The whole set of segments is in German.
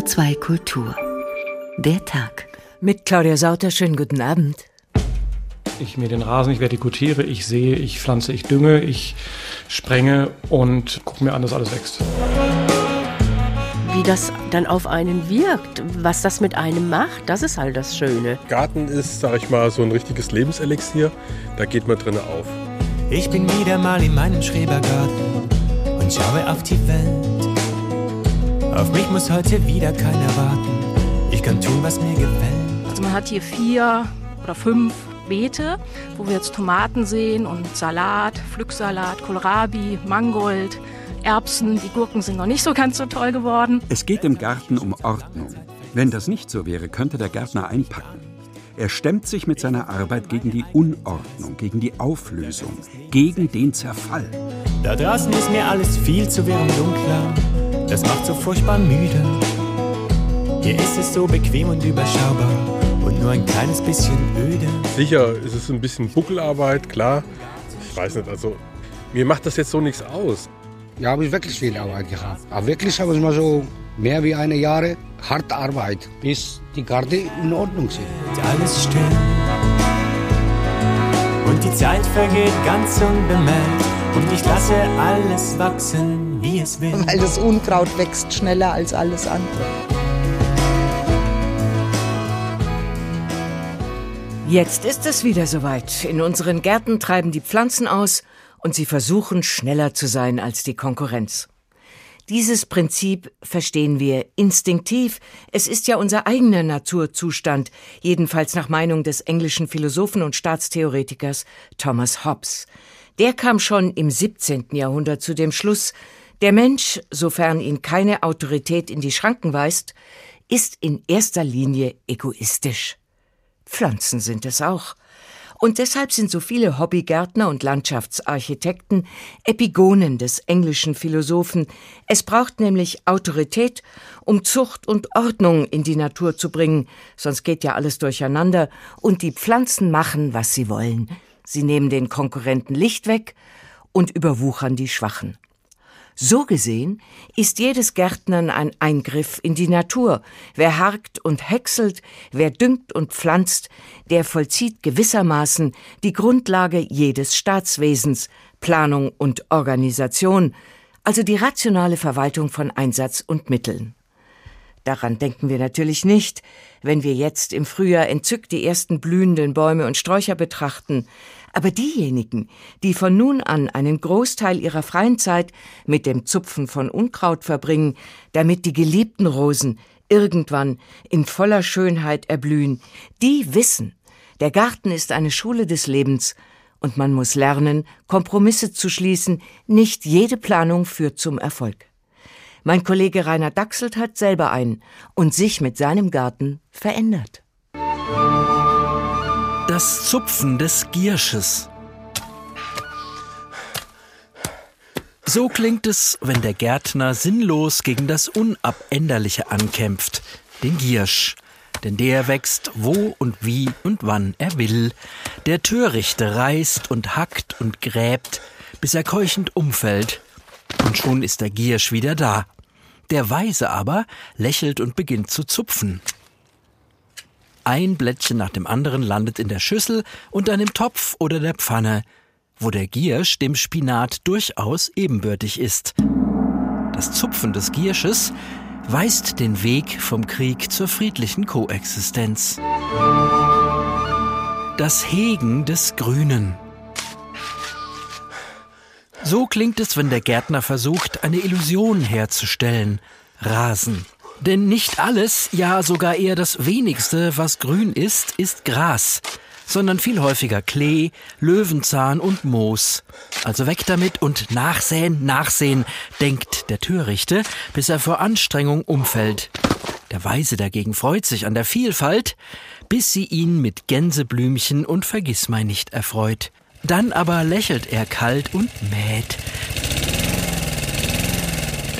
HR2 Kultur. Der Tag. Mit Claudia Sauter, schönen guten Abend. Ich mir den Rasen, ich vertikutiere, ich sehe, ich pflanze, ich dünge, ich sprenge und gucke mir an, dass alles wächst. Wie das dann auf einen wirkt, was das mit einem macht, das ist halt das Schöne. Garten ist, sag ich mal, so ein richtiges Lebenselixier. Da geht man drinnen auf. Ich bin wieder mal in meinem Schrebergarten und schaue auf die Welt. Auf mich muss heute wieder keiner warten. Ich kann tun, was mir gefällt. Also man hat hier vier oder fünf Beete, wo wir jetzt Tomaten sehen und Salat, Pflücksalat, Kohlrabi, Mangold, Erbsen. Die Gurken sind noch nicht so ganz so toll geworden. Es geht im Garten um Ordnung. Wenn das nicht so wäre, könnte der Gärtner einpacken. Er stemmt sich mit seiner Arbeit gegen die Unordnung, gegen die Auflösung, gegen den Zerfall. Da draußen ist mir alles viel zu wirr und dunkler. Das macht so furchtbar müde. Hier ist es so bequem und überschaubar und nur ein kleines bisschen öde. Sicher ist es ein bisschen Buckelarbeit, klar. Ich weiß nicht, also mir macht das jetzt so nichts aus. Ja, habe ich wirklich viel Arbeit gehabt. Aber wirklich habe ich mal so mehr wie eine Jahre harte Arbeit, bis die Karte in Ordnung sind. Alles still. Und die Zeit vergeht ganz unbemerkt. Und ich lasse alles wachsen, wie es will. Weil das Unkraut wächst schneller als alles andere. Jetzt ist es wieder soweit. In unseren Gärten treiben die Pflanzen aus und sie versuchen schneller zu sein als die Konkurrenz. Dieses Prinzip verstehen wir instinktiv. Es ist ja unser eigener Naturzustand, jedenfalls nach Meinung des englischen Philosophen und Staatstheoretikers Thomas Hobbes. Der kam schon im 17. Jahrhundert zu dem Schluss, der Mensch, sofern ihn keine Autorität in die Schranken weist, ist in erster Linie egoistisch. Pflanzen sind es auch. Und deshalb sind so viele Hobbygärtner und Landschaftsarchitekten Epigonen des englischen Philosophen. Es braucht nämlich Autorität, um Zucht und Ordnung in die Natur zu bringen, sonst geht ja alles durcheinander, und die Pflanzen machen, was sie wollen. Sie nehmen den Konkurrenten Licht weg und überwuchern die Schwachen. So gesehen ist jedes Gärtnern ein Eingriff in die Natur. Wer harkt und häckselt, wer düngt und pflanzt, der vollzieht gewissermaßen die Grundlage jedes Staatswesens, Planung und Organisation, also die rationale Verwaltung von Einsatz und Mitteln. Daran denken wir natürlich nicht, wenn wir jetzt im Frühjahr entzückt die ersten blühenden Bäume und Sträucher betrachten, aber diejenigen, die von nun an einen Großteil ihrer freien Zeit mit dem Zupfen von Unkraut verbringen, damit die geliebten Rosen irgendwann in voller Schönheit erblühen, die wissen, der Garten ist eine Schule des Lebens, und man muss lernen, Kompromisse zu schließen, nicht jede Planung führt zum Erfolg. Mein Kollege Rainer Dachselt hat selber einen und sich mit seinem Garten verändert. Das Zupfen des Giersches. So klingt es, wenn der Gärtner sinnlos gegen das Unabänderliche ankämpft, den Giersch. Denn der wächst wo und wie und wann er will. Der Törichte reißt und hackt und gräbt, bis er keuchend umfällt. Und schon ist der Giersch wieder da. Der Weise aber lächelt und beginnt zu zupfen. Ein Blättchen nach dem anderen landet in der Schüssel und dann im Topf oder der Pfanne, wo der Giersch dem Spinat durchaus ebenbürtig ist. Das Zupfen des Giersches weist den Weg vom Krieg zur friedlichen Koexistenz. Das Hegen des Grünen. So klingt es, wenn der Gärtner versucht, eine Illusion herzustellen. Rasen. Denn nicht alles, ja sogar eher das wenigste, was grün ist, ist Gras, sondern viel häufiger Klee, Löwenzahn und Moos. Also weg damit und nachsäen, nachsehen, denkt der Törichte, bis er vor Anstrengung umfällt. Der Weise dagegen freut sich an der Vielfalt, bis sie ihn mit Gänseblümchen und Vergissmeinnicht erfreut. Dann aber lächelt er kalt und mäht,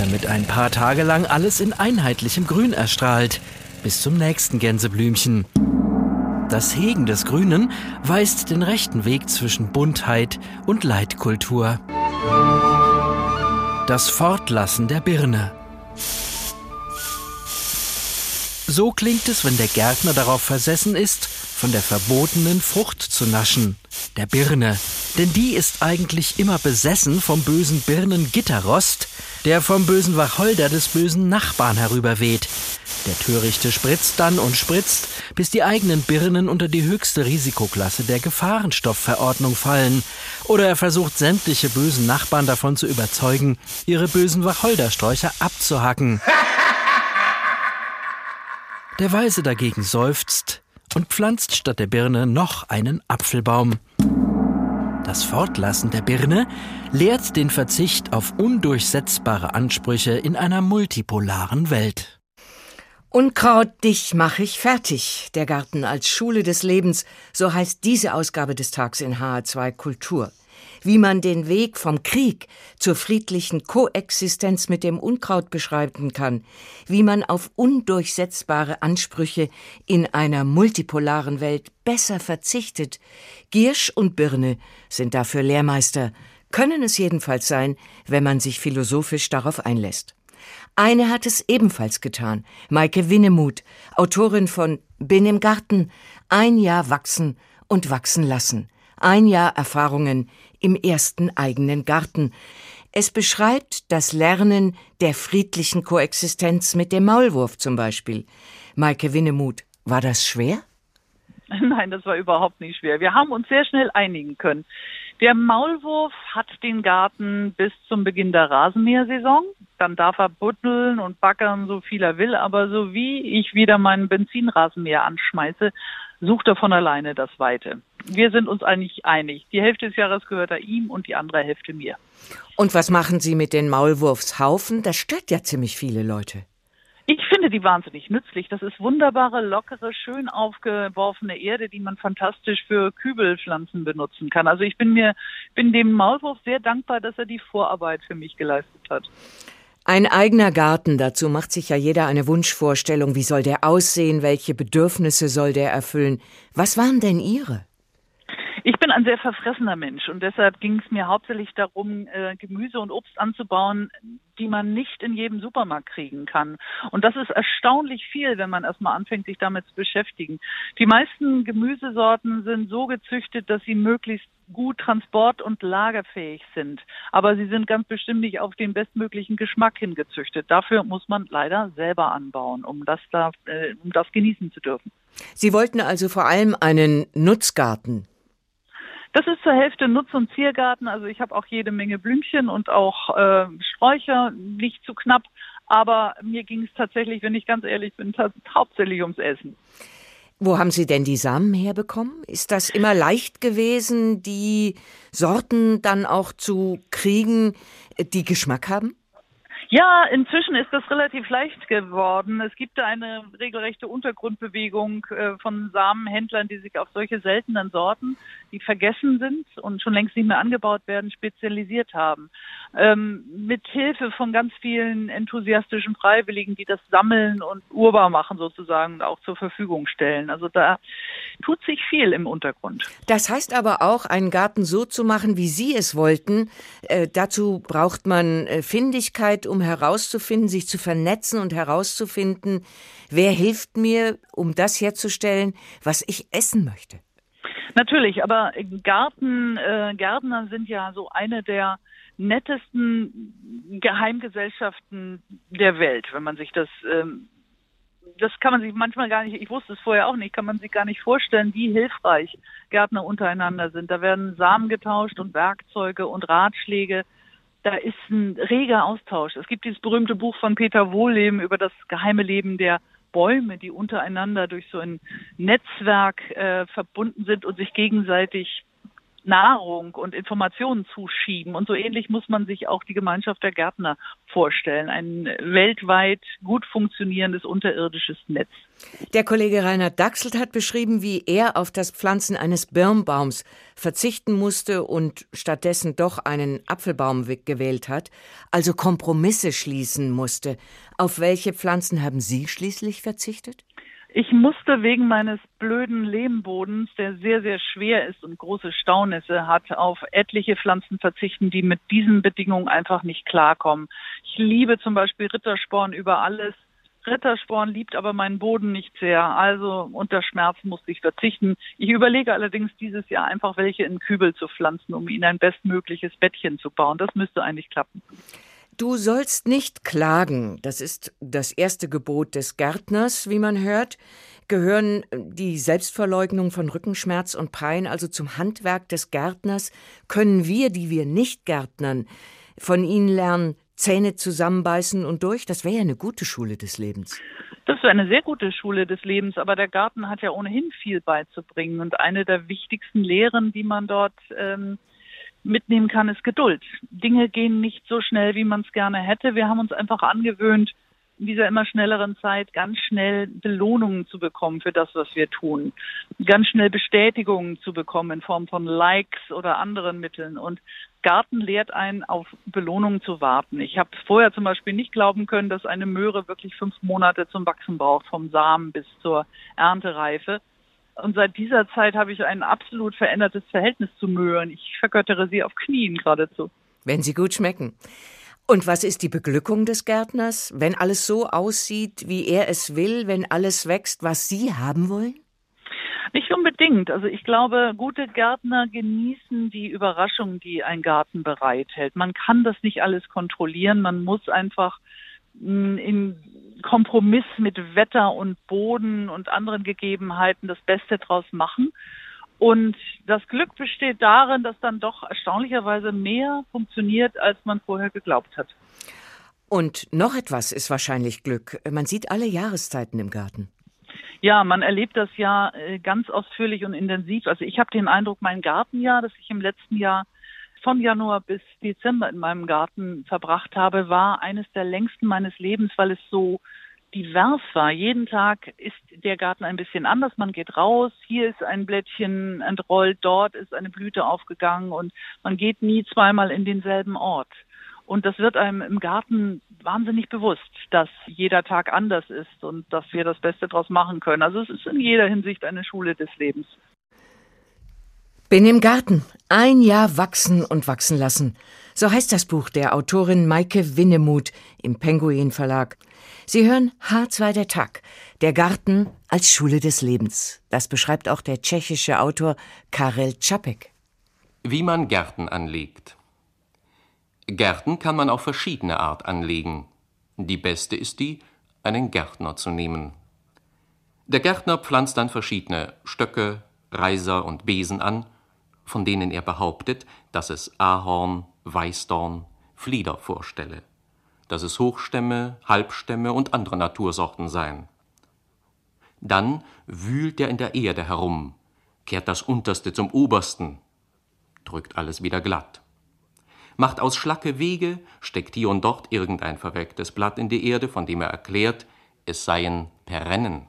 damit ein paar Tage lang alles in einheitlichem Grün erstrahlt, bis zum nächsten Gänseblümchen. Das Hegen des Grünen weist den rechten Weg zwischen Buntheit und Leitkultur. Das Fortlassen der Birne. So klingt es, wenn der Gärtner darauf versessen ist, von der verbotenen Frucht zu naschen, der Birne. Denn die ist eigentlich immer besessen vom bösen Birnengitterrost, der vom bösen Wacholder des bösen Nachbarn herüberweht. Der Törichte spritzt dann und spritzt, bis die eigenen Birnen unter die höchste Risikoklasse der Gefahrenstoffverordnung fallen. Oder er versucht sämtliche bösen Nachbarn davon zu überzeugen, ihre bösen Wacholdersträucher abzuhacken. Der Weise dagegen seufzt und pflanzt statt der Birne noch einen Apfelbaum. Das Fortlassen der Birne lehrt den Verzicht auf undurchsetzbare Ansprüche in einer multipolaren Welt. Unkraut, dich mach ich fertig. Der Garten als Schule des Lebens, so heißt diese Ausgabe des Tags in HR2 Kultur wie man den Weg vom Krieg zur friedlichen Koexistenz mit dem Unkraut beschreiben kann, wie man auf undurchsetzbare Ansprüche in einer multipolaren Welt besser verzichtet. Giersch und Birne sind dafür Lehrmeister, können es jedenfalls sein, wenn man sich philosophisch darauf einlässt. Eine hat es ebenfalls getan, Maike Winnemuth, Autorin von Bin im Garten, ein Jahr wachsen und wachsen lassen, ein Jahr Erfahrungen im ersten eigenen Garten. Es beschreibt das Lernen der friedlichen Koexistenz mit dem Maulwurf zum Beispiel. Maike Winnemuth, war das schwer? Nein, das war überhaupt nicht schwer. Wir haben uns sehr schnell einigen können. Der Maulwurf hat den Garten bis zum Beginn der Rasenmähersaison. Dann darf er buddeln und backern, so viel er will. Aber so wie ich wieder meinen Benzinrasenmäher anschmeiße, sucht er von alleine das Weite. Wir sind uns eigentlich einig. Die Hälfte des Jahres gehört er ihm und die andere Hälfte mir. Und was machen Sie mit den Maulwurfshaufen? Das stört ja ziemlich viele Leute. Ich finde die wahnsinnig nützlich. Das ist wunderbare, lockere, schön aufgeworfene Erde, die man fantastisch für Kübelpflanzen benutzen kann. Also ich bin mir, bin dem Maulwurf sehr dankbar, dass er die Vorarbeit für mich geleistet hat. Ein eigener Garten, dazu macht sich ja jeder eine Wunschvorstellung. Wie soll der aussehen? Welche Bedürfnisse soll der erfüllen? Was waren denn Ihre? Ich bin ein sehr verfressener Mensch und deshalb ging es mir hauptsächlich darum, äh, Gemüse und Obst anzubauen, die man nicht in jedem Supermarkt kriegen kann. Und das ist erstaunlich viel, wenn man erstmal anfängt, sich damit zu beschäftigen. Die meisten Gemüsesorten sind so gezüchtet, dass sie möglichst gut transport- und lagerfähig sind. Aber sie sind ganz bestimmt nicht auf den bestmöglichen Geschmack hingezüchtet. Dafür muss man leider selber anbauen, um das da, äh, um das genießen zu dürfen. Sie wollten also vor allem einen Nutzgarten das ist zur Hälfte Nutz- und Ziergarten. Also ich habe auch jede Menge Blümchen und auch äh, Sträucher, nicht zu knapp. Aber mir ging es tatsächlich, wenn ich ganz ehrlich bin, hauptsächlich ums Essen. Wo haben Sie denn die Samen herbekommen? Ist das immer leicht gewesen, die Sorten dann auch zu kriegen, die Geschmack haben? Ja, inzwischen ist das relativ leicht geworden. Es gibt eine regelrechte Untergrundbewegung äh, von Samenhändlern, die sich auf solche seltenen Sorten, die vergessen sind und schon längst nicht mehr angebaut werden, spezialisiert haben. Ähm, mit Hilfe von ganz vielen enthusiastischen Freiwilligen, die das sammeln und urbar machen sozusagen und auch zur Verfügung stellen. Also da tut sich viel im Untergrund. Das heißt aber auch, einen Garten so zu machen, wie Sie es wollten. Äh, dazu braucht man äh, Findigkeit, um herauszufinden, sich zu vernetzen und herauszufinden, wer hilft mir, um das herzustellen, was ich essen möchte. Natürlich, aber Garten, äh, Gärtner sind ja so eine der nettesten Geheimgesellschaften der Welt, wenn man sich das ähm, das kann man sich manchmal gar nicht, ich wusste es vorher auch nicht, kann man sich gar nicht vorstellen, wie hilfreich Gärtner untereinander sind. Da werden Samen getauscht und Werkzeuge und Ratschläge da ist ein reger Austausch. Es gibt dieses berühmte Buch von Peter Wohlleben über das geheime Leben der Bäume, die untereinander durch so ein Netzwerk äh, verbunden sind und sich gegenseitig Nahrung und Informationen zuschieben. Und so ähnlich muss man sich auch die Gemeinschaft der Gärtner vorstellen. Ein weltweit gut funktionierendes unterirdisches Netz. Der Kollege Reinhard Dachselt hat beschrieben, wie er auf das Pflanzen eines Birnbaums verzichten musste und stattdessen doch einen Apfelbaum gewählt hat, also Kompromisse schließen musste. Auf welche Pflanzen haben Sie schließlich verzichtet? Ich musste wegen meines blöden Lehmbodens, der sehr, sehr schwer ist und große Staunässe hat, auf etliche Pflanzen verzichten, die mit diesen Bedingungen einfach nicht klarkommen. Ich liebe zum Beispiel Rittersporn über alles. Rittersporn liebt aber meinen Boden nicht sehr. Also unter Schmerz musste ich verzichten. Ich überlege allerdings dieses Jahr einfach welche in Kübel zu pflanzen, um ihnen ein bestmögliches Bettchen zu bauen. Das müsste eigentlich klappen. Du sollst nicht klagen. Das ist das erste Gebot des Gärtners, wie man hört. Gehören die Selbstverleugnung von Rückenschmerz und Pein also zum Handwerk des Gärtners? Können wir, die wir nicht Gärtnern, von ihnen lernen, Zähne zusammenbeißen und durch? Das wäre ja eine gute Schule des Lebens. Das ist eine sehr gute Schule des Lebens, aber der Garten hat ja ohnehin viel beizubringen. Und eine der wichtigsten Lehren, die man dort ähm, mitnehmen kann, ist Geduld. Dinge gehen nicht so schnell, wie man es gerne hätte. Wir haben uns einfach angewöhnt, in dieser immer schnelleren Zeit ganz schnell Belohnungen zu bekommen für das, was wir tun. Ganz schnell Bestätigungen zu bekommen in Form von Likes oder anderen Mitteln. Und Garten lehrt einen, auf Belohnungen zu warten. Ich habe vorher zum Beispiel nicht glauben können, dass eine Möhre wirklich fünf Monate zum Wachsen braucht, vom Samen bis zur Erntereife. Und seit dieser Zeit habe ich ein absolut verändertes Verhältnis zu Möhren. Ich vergöttere sie auf Knien geradezu. Wenn sie gut schmecken. Und was ist die Beglückung des Gärtners, wenn alles so aussieht, wie er es will, wenn alles wächst, was Sie haben wollen? Nicht unbedingt. Also ich glaube, gute Gärtner genießen die Überraschung, die ein Garten bereithält. Man kann das nicht alles kontrollieren. Man muss einfach im Kompromiss mit Wetter und Boden und anderen Gegebenheiten das Beste draus machen. Und das Glück besteht darin, dass dann doch erstaunlicherweise mehr funktioniert, als man vorher geglaubt hat. Und noch etwas ist wahrscheinlich Glück. Man sieht alle Jahreszeiten im Garten. Ja, man erlebt das ja äh, ganz ausführlich und intensiv. Also ich habe den Eindruck, mein Gartenjahr, das ich im letzten Jahr von Januar bis Dezember in meinem Garten verbracht habe, war eines der längsten meines Lebens, weil es so divers war. Jeden Tag ist der Garten ein bisschen anders. Man geht raus, hier ist ein Blättchen entrollt, dort ist eine Blüte aufgegangen und man geht nie zweimal in denselben Ort. Und das wird einem im Garten wahnsinnig bewusst, dass jeder Tag anders ist und dass wir das Beste daraus machen können. Also es ist in jeder Hinsicht eine Schule des Lebens. Bin im Garten. Ein Jahr wachsen und wachsen lassen. So heißt das Buch der Autorin Maike Winnemuth im Penguin Verlag. Sie hören H2 der Tag, der Garten als Schule des Lebens. Das beschreibt auch der tschechische Autor Karel Čapek. Wie man Gärten anlegt. Gärten kann man auf verschiedene Art anlegen. Die beste ist die, einen Gärtner zu nehmen. Der Gärtner pflanzt dann verschiedene Stöcke, Reiser und Besen an, von denen er behauptet, dass es Ahorn, Weißdorn, Flieder vorstelle dass es Hochstämme, Halbstämme und andere Natursorten seien. Dann wühlt er in der Erde herum, kehrt das Unterste zum Obersten, drückt alles wieder glatt, macht aus Schlacke Wege, steckt hier und dort irgendein verwelktes Blatt in die Erde, von dem er erklärt, es seien Perennen.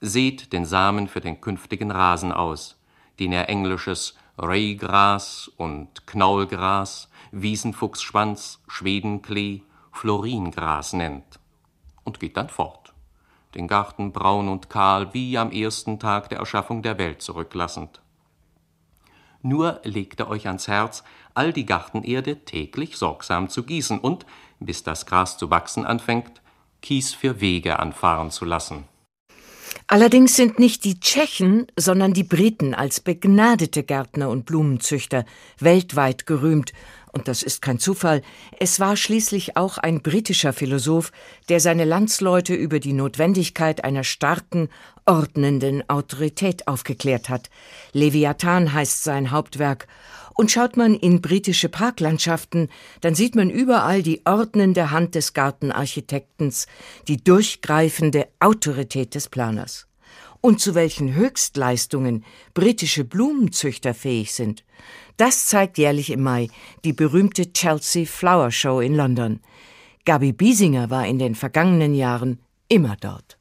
Seht den Samen für den künftigen Rasen aus, den er englisches Raygras und Knaulgras, Wiesenfuchsschwanz, Schwedenklee, Floringras nennt und geht dann fort, den Garten braun und kahl wie am ersten Tag der Erschaffung der Welt zurücklassend. Nur legt er euch ans Herz, all die Gartenerde täglich sorgsam zu gießen und, bis das Gras zu wachsen anfängt, Kies für Wege anfahren zu lassen. Allerdings sind nicht die Tschechen, sondern die Briten als begnadete Gärtner und Blumenzüchter weltweit gerühmt, und das ist kein Zufall, es war schließlich auch ein britischer Philosoph, der seine Landsleute über die Notwendigkeit einer starken, ordnenden Autorität aufgeklärt hat. Leviathan heißt sein Hauptwerk, und schaut man in britische Parklandschaften, dann sieht man überall die ordnende Hand des Gartenarchitektens, die durchgreifende Autorität des Planers. Und zu welchen Höchstleistungen britische Blumenzüchter fähig sind, das zeigt jährlich im Mai die berühmte Chelsea Flower Show in London. Gabi Biesinger war in den vergangenen Jahren immer dort.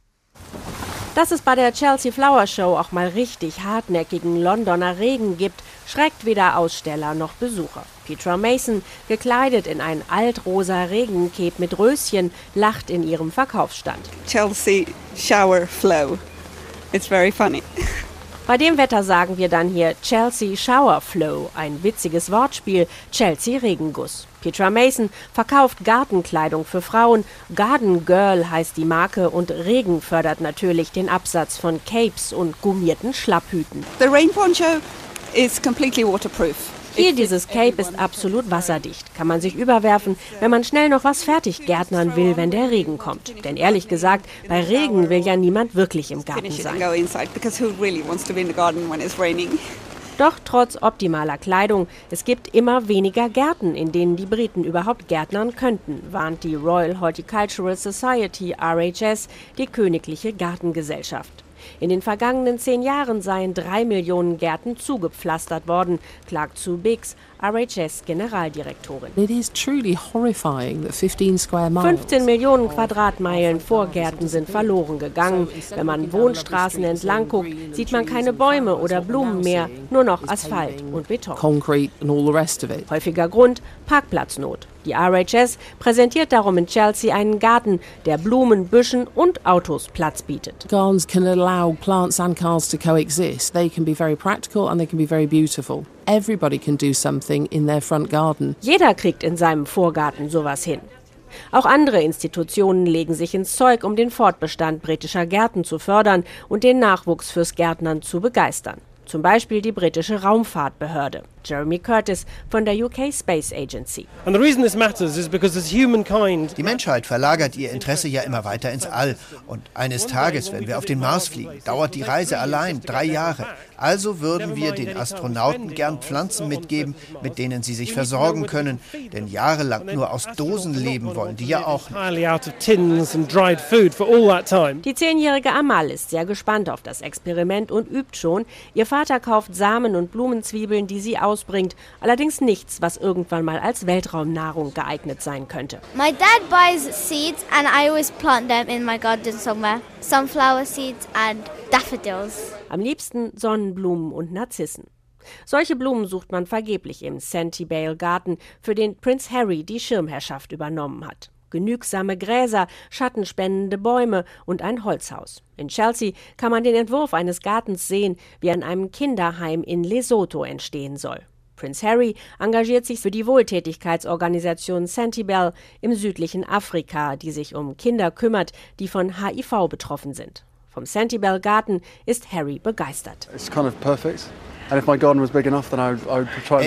Dass es bei der Chelsea Flower Show auch mal richtig hartnäckigen Londoner Regen gibt, schreckt weder Aussteller noch Besucher. Petra Mason, gekleidet in ein altrosa Regencape mit Röschen, lacht in ihrem Verkaufsstand. Chelsea Shower Flow. It's very funny. Bei dem Wetter sagen wir dann hier Chelsea Shower Flow, ein witziges Wortspiel, Chelsea Regenguss. Petra Mason verkauft Gartenkleidung für Frauen, Garden Girl heißt die Marke und Regen fördert natürlich den Absatz von Capes und gummierten Schlapphüten. The rain poncho is completely waterproof. Hier dieses Cape ist absolut wasserdicht. Kann man sich überwerfen, wenn man schnell noch was fertig gärtnern will, wenn der Regen kommt. Denn ehrlich gesagt, bei Regen will ja niemand wirklich im Garten sein. Doch trotz optimaler Kleidung, es gibt immer weniger Gärten, in denen die Briten überhaupt gärtnern könnten, warnt die Royal Horticultural Society RHS, die Königliche Gartengesellschaft. In den vergangenen zehn Jahren seien drei Millionen Gärten zugepflastert worden, klagt zu Biggs, RHS-Generaldirektorin. 15 Millionen Quadratmeilen Vorgärten sind verloren gegangen. Wenn man Wohnstraßen entlang guckt, sieht man keine Bäume oder Blumen mehr, nur noch Asphalt und Beton. Häufiger Grund Parkplatznot. Die RHS präsentiert darum in Chelsea einen Garten, der Blumen, Büschen und Autos Platz bietet. Gardens can allow plants and cars to coexist. They can be very practical and they can be very beautiful. Everybody can do something in their front garden. Jeder kriegt in seinem Vorgarten sowas hin. Auch andere Institutionen legen sich ins Zeug, um den Fortbestand britischer Gärten zu fördern und den Nachwuchs fürs Gärtnern zu begeistern. Zum Beispiel die britische Raumfahrtbehörde. Jeremy Curtis von der UK Space Agency. Die Menschheit verlagert ihr Interesse ja immer weiter ins All. Und eines Tages, wenn wir auf den Mars fliegen, dauert die Reise allein drei Jahre. Also würden wir den Astronauten gern Pflanzen mitgeben, mit denen sie sich versorgen können. Denn jahrelang nur aus Dosen leben wollen die ja auch nicht. Die zehnjährige Amal ist sehr gespannt auf das Experiment und übt schon. Ihr Vater kauft Samen und Blumenzwiebeln, die sie ausbringt. Allerdings nichts, was irgendwann mal als Weltraumnahrung geeignet sein könnte. My dad buys seeds and I always plant them in my garden somewhere. Sunflower seeds and daffodils. Am liebsten Sonnenblumen und Narzissen. Solche Blumen sucht man vergeblich im Santibale Garten, für den Prinz Harry die Schirmherrschaft übernommen hat. Genügsame Gräser, schattenspendende Bäume und ein Holzhaus. In Chelsea kann man den Entwurf eines Gartens sehen, wie an einem Kinderheim in Lesotho entstehen soll. Prince Harry engagiert sich für die Wohltätigkeitsorganisation Santibel im südlichen Afrika, die sich um Kinder kümmert, die von HIV betroffen sind. Vom Santibel Garten ist Harry begeistert. It's kind of perfect. Er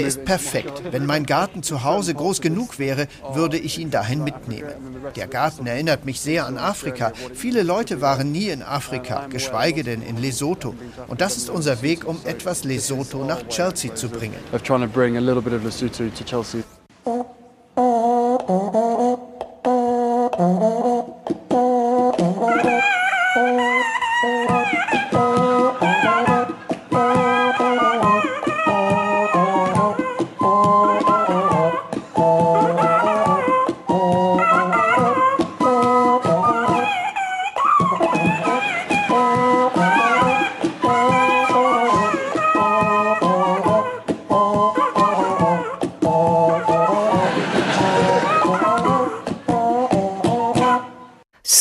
ist perfekt. Wenn mein Garten zu Hause groß genug wäre, würde ich ihn dahin mitnehmen. Der Garten erinnert mich sehr an Afrika. Viele Leute waren nie in Afrika, geschweige denn in Lesotho. Und das ist unser Weg, um etwas Lesotho nach Chelsea zu bringen.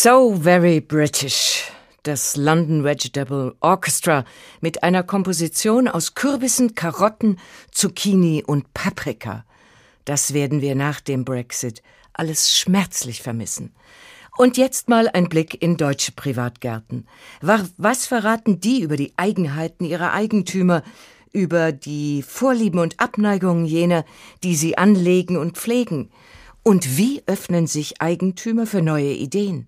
So very British. Das London Vegetable Orchestra mit einer Komposition aus Kürbissen, Karotten, Zucchini und Paprika. Das werden wir nach dem Brexit alles schmerzlich vermissen. Und jetzt mal ein Blick in deutsche Privatgärten. Was verraten die über die Eigenheiten ihrer Eigentümer, über die Vorlieben und Abneigungen jener, die sie anlegen und pflegen? Und wie öffnen sich Eigentümer für neue Ideen?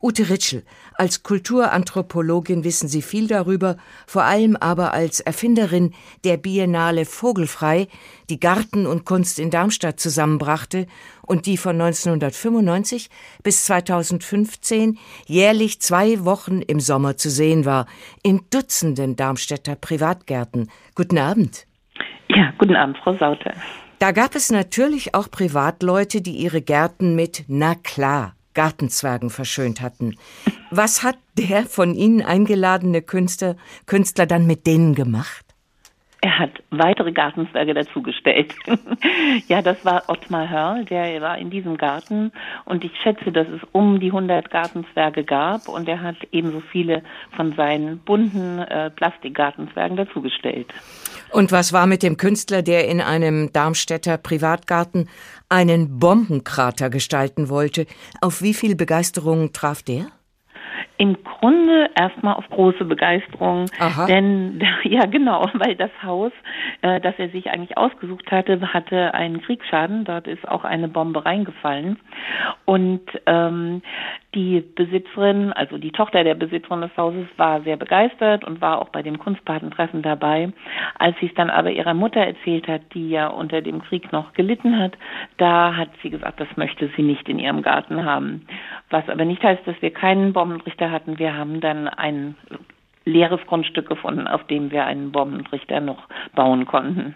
Ute Ritschel, als Kulturanthropologin wissen Sie viel darüber, vor allem aber als Erfinderin der Biennale Vogelfrei, die Garten und Kunst in Darmstadt zusammenbrachte und die von 1995 bis 2015 jährlich zwei Wochen im Sommer zu sehen war, in Dutzenden Darmstädter Privatgärten. Guten Abend. Ja, guten Abend, Frau Sauter. Da gab es natürlich auch Privatleute, die ihre Gärten mit Na klar Gartenzwergen verschönt hatten. Was hat der von Ihnen eingeladene Künstler, Künstler dann mit denen gemacht? Er hat weitere Gartenzwerge dazugestellt. ja, das war Ottmar Hörl, der war in diesem Garten und ich schätze, dass es um die 100 Gartenzwerge gab und er hat ebenso viele von seinen bunten äh, Plastikgartenzwergen dazugestellt. Und was war mit dem Künstler, der in einem Darmstädter Privatgarten einen Bombenkrater gestalten wollte? Auf wie viel Begeisterung traf der? Im Grunde erstmal auf große Begeisterung, Aha. denn ja genau, weil das Haus, äh, das er sich eigentlich ausgesucht hatte, hatte einen Kriegsschaden. Dort ist auch eine Bombe reingefallen und ähm, die Besitzerin, also die Tochter der Besitzerin des Hauses, war sehr begeistert und war auch bei dem Kunstpatentreffen dabei. Als sie es dann aber ihrer Mutter erzählt hat, die ja unter dem Krieg noch gelitten hat, da hat sie gesagt, das möchte sie nicht in ihrem Garten haben. Was aber nicht heißt, dass wir keinen Bombentrichter hatten. Wir haben dann ein leeres Grundstück gefunden, auf dem wir einen Bombentrichter noch bauen konnten.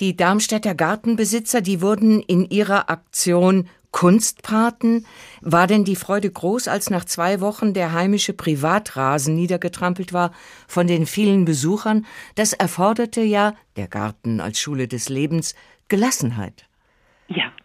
Die Darmstädter Gartenbesitzer, die wurden in ihrer Aktion Kunstpaten? War denn die Freude groß, als nach zwei Wochen der heimische Privatrasen niedergetrampelt war von den vielen Besuchern? Das erforderte ja, der Garten als Schule des Lebens, Gelassenheit.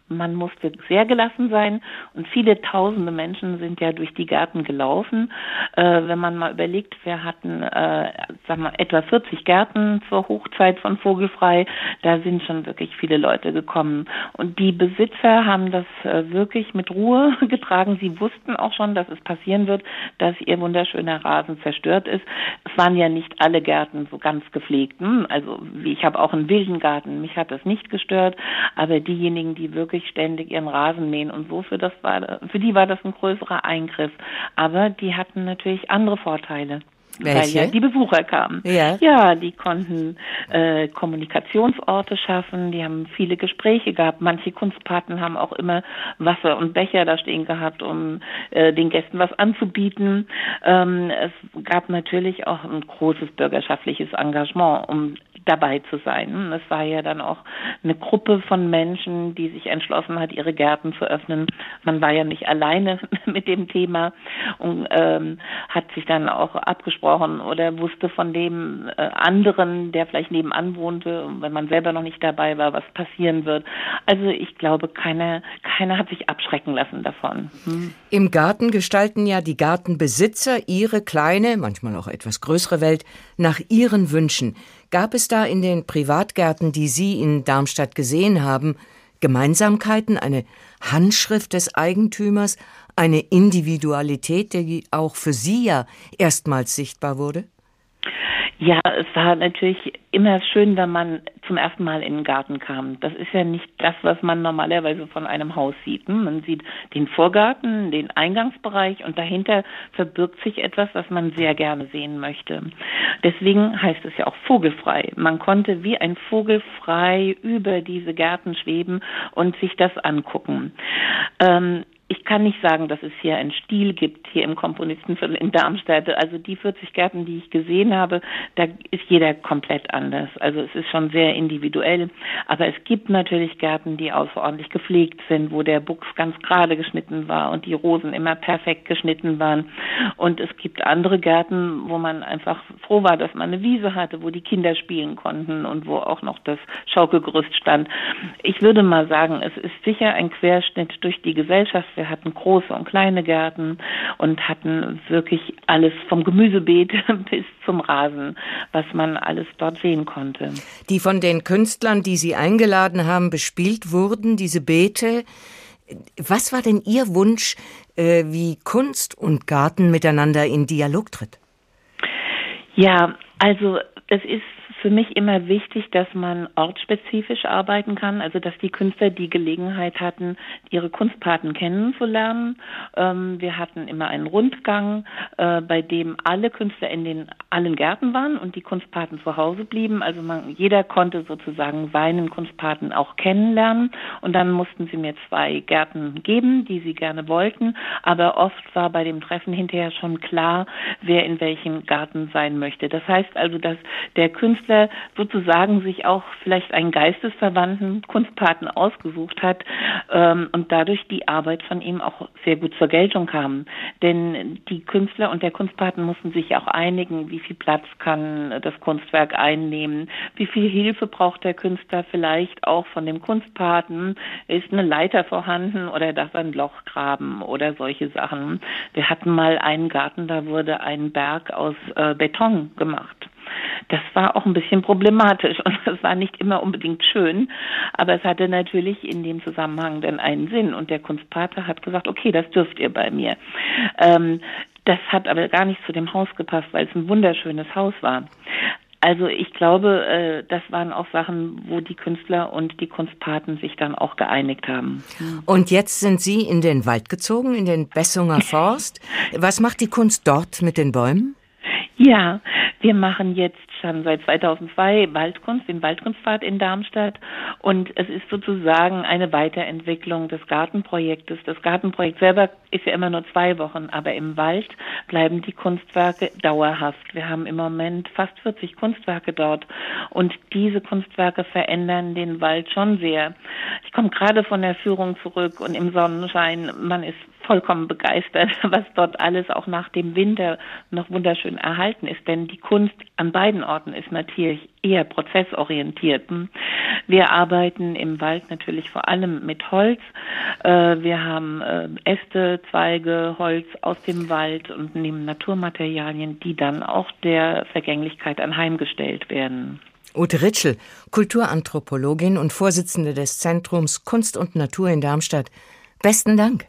Man musste sehr gelassen sein und viele tausende Menschen sind ja durch die Gärten gelaufen. Äh, wenn man mal überlegt, wir hatten äh, sag mal, etwa 40 Gärten zur Hochzeit von Vogelfrei, da sind schon wirklich viele Leute gekommen. Und die Besitzer haben das äh, wirklich mit Ruhe getragen. Sie wussten auch schon, dass es passieren wird, dass ihr wunderschöner Rasen zerstört ist. Es waren ja nicht alle Gärten so ganz gepflegt. Hm? Also ich habe auch einen wilden Garten, mich hat das nicht gestört, aber diejenigen, die wirklich wirklich ständig ihren Rasen mähen und so. Für, das war, für die war das ein größerer Eingriff. Aber die hatten natürlich andere Vorteile. Welche? Weil ja die Besucher kamen. Ja. ja, die konnten äh, Kommunikationsorte schaffen, die haben viele Gespräche gehabt. Manche Kunstpaten haben auch immer Wasser und Becher da stehen gehabt, um äh, den Gästen was anzubieten. Ähm, es gab natürlich auch ein großes bürgerschaftliches Engagement, um dabei zu sein. Es war ja dann auch eine Gruppe von Menschen, die sich entschlossen hat, ihre Gärten zu öffnen. Man war ja nicht alleine mit dem Thema und ähm, hat sich dann auch abgesprochen oder wusste von dem äh, anderen, der vielleicht nebenan wohnte, wenn man selber noch nicht dabei war, was passieren wird. Also ich glaube, keiner, keiner hat sich abschrecken lassen davon. Hm. Im Garten gestalten ja die Gartenbesitzer ihre kleine, manchmal auch etwas größere Welt nach ihren Wünschen. Gab es da in den Privatgärten, die Sie in Darmstadt gesehen haben, Gemeinsamkeiten, eine Handschrift des Eigentümers, eine Individualität, die auch für Sie ja erstmals sichtbar wurde? Ja, es war natürlich immer schön, wenn man zum ersten Mal in den Garten kam. Das ist ja nicht das, was man normalerweise von einem Haus sieht. Hm? Man sieht den Vorgarten, den Eingangsbereich und dahinter verbirgt sich etwas, was man sehr gerne sehen möchte. Deswegen heißt es ja auch vogelfrei. Man konnte wie ein Vogel frei über diese Gärten schweben und sich das angucken. Ähm, ich kann nicht sagen, dass es hier einen Stil gibt, hier im Komponistenviertel in Darmstadt. Also die 40 Gärten, die ich gesehen habe, da ist jeder komplett anders. Also es ist schon sehr individuell. Aber es gibt natürlich Gärten, die außerordentlich gepflegt sind, wo der Buchs ganz gerade geschnitten war und die Rosen immer perfekt geschnitten waren. Und es gibt andere Gärten, wo man einfach froh war, dass man eine Wiese hatte, wo die Kinder spielen konnten und wo auch noch das Schaukelgerüst stand. Ich würde mal sagen, es ist sicher ein Querschnitt durch die Gesellschaft wir hatten große und kleine Gärten und hatten wirklich alles vom Gemüsebeet bis zum Rasen, was man alles dort sehen konnte. Die von den Künstlern, die Sie eingeladen haben, bespielt wurden, diese Beete. Was war denn Ihr Wunsch, äh, wie Kunst und Garten miteinander in Dialog tritt? Ja, also es ist für mich immer wichtig, dass man ortsspezifisch arbeiten kann, also dass die Künstler die Gelegenheit hatten, ihre Kunstpaten kennenzulernen. Ähm, wir hatten immer einen Rundgang, äh, bei dem alle Künstler in den allen Gärten waren und die Kunstpaten zu Hause blieben. Also man, jeder konnte sozusagen seinen Kunstpaten auch kennenlernen und dann mussten sie mir zwei Gärten geben, die sie gerne wollten. Aber oft war bei dem Treffen hinterher schon klar, wer in welchem Garten sein möchte. Das heißt also, dass der Künstler sozusagen sich auch vielleicht einen geistesverwandten Kunstpaten ausgesucht hat ähm, und dadurch die Arbeit von ihm auch sehr gut zur Geltung kam. Denn die Künstler und der Kunstpaten mussten sich auch einigen, wie viel Platz kann das Kunstwerk einnehmen, wie viel Hilfe braucht der Künstler vielleicht auch von dem Kunstpaten, ist eine Leiter vorhanden oder darf ein Loch graben oder solche Sachen. Wir hatten mal einen Garten, da wurde ein Berg aus äh, Beton gemacht. Das war auch ein bisschen problematisch und das war nicht immer unbedingt schön, aber es hatte natürlich in dem Zusammenhang dann einen Sinn und der Kunstpater hat gesagt, okay, das dürft ihr bei mir. Ähm, das hat aber gar nicht zu dem Haus gepasst, weil es ein wunderschönes Haus war. Also ich glaube, äh, das waren auch Sachen, wo die Künstler und die Kunstpaten sich dann auch geeinigt haben. Und jetzt sind Sie in den Wald gezogen, in den Bessunger Forst. Was macht die Kunst dort mit den Bäumen? Ja, wir machen jetzt schon seit 2002 Waldkunst, den Waldkunstpfad in Darmstadt. Und es ist sozusagen eine Weiterentwicklung des Gartenprojektes. Das Gartenprojekt selber ist ja immer nur zwei Wochen, aber im Wald bleiben die Kunstwerke dauerhaft. Wir haben im Moment fast 40 Kunstwerke dort. Und diese Kunstwerke verändern den Wald schon sehr. Ich komme gerade von der Führung zurück und im Sonnenschein, man ist vollkommen begeistert, was dort alles auch nach dem Winter noch wunderschön erhalten ist. Denn die Kunst an beiden Orten ist natürlich eher prozessorientiert. Wir arbeiten im Wald natürlich vor allem mit Holz. Äh, wir haben äh, Äste, Zweige, Holz aus dem Wald und nehmen Naturmaterialien, die dann auch der Vergänglichkeit anheimgestellt werden. Ute Ritschel, Kulturanthropologin und Vorsitzende des Zentrums Kunst und Natur in Darmstadt. Besten Dank.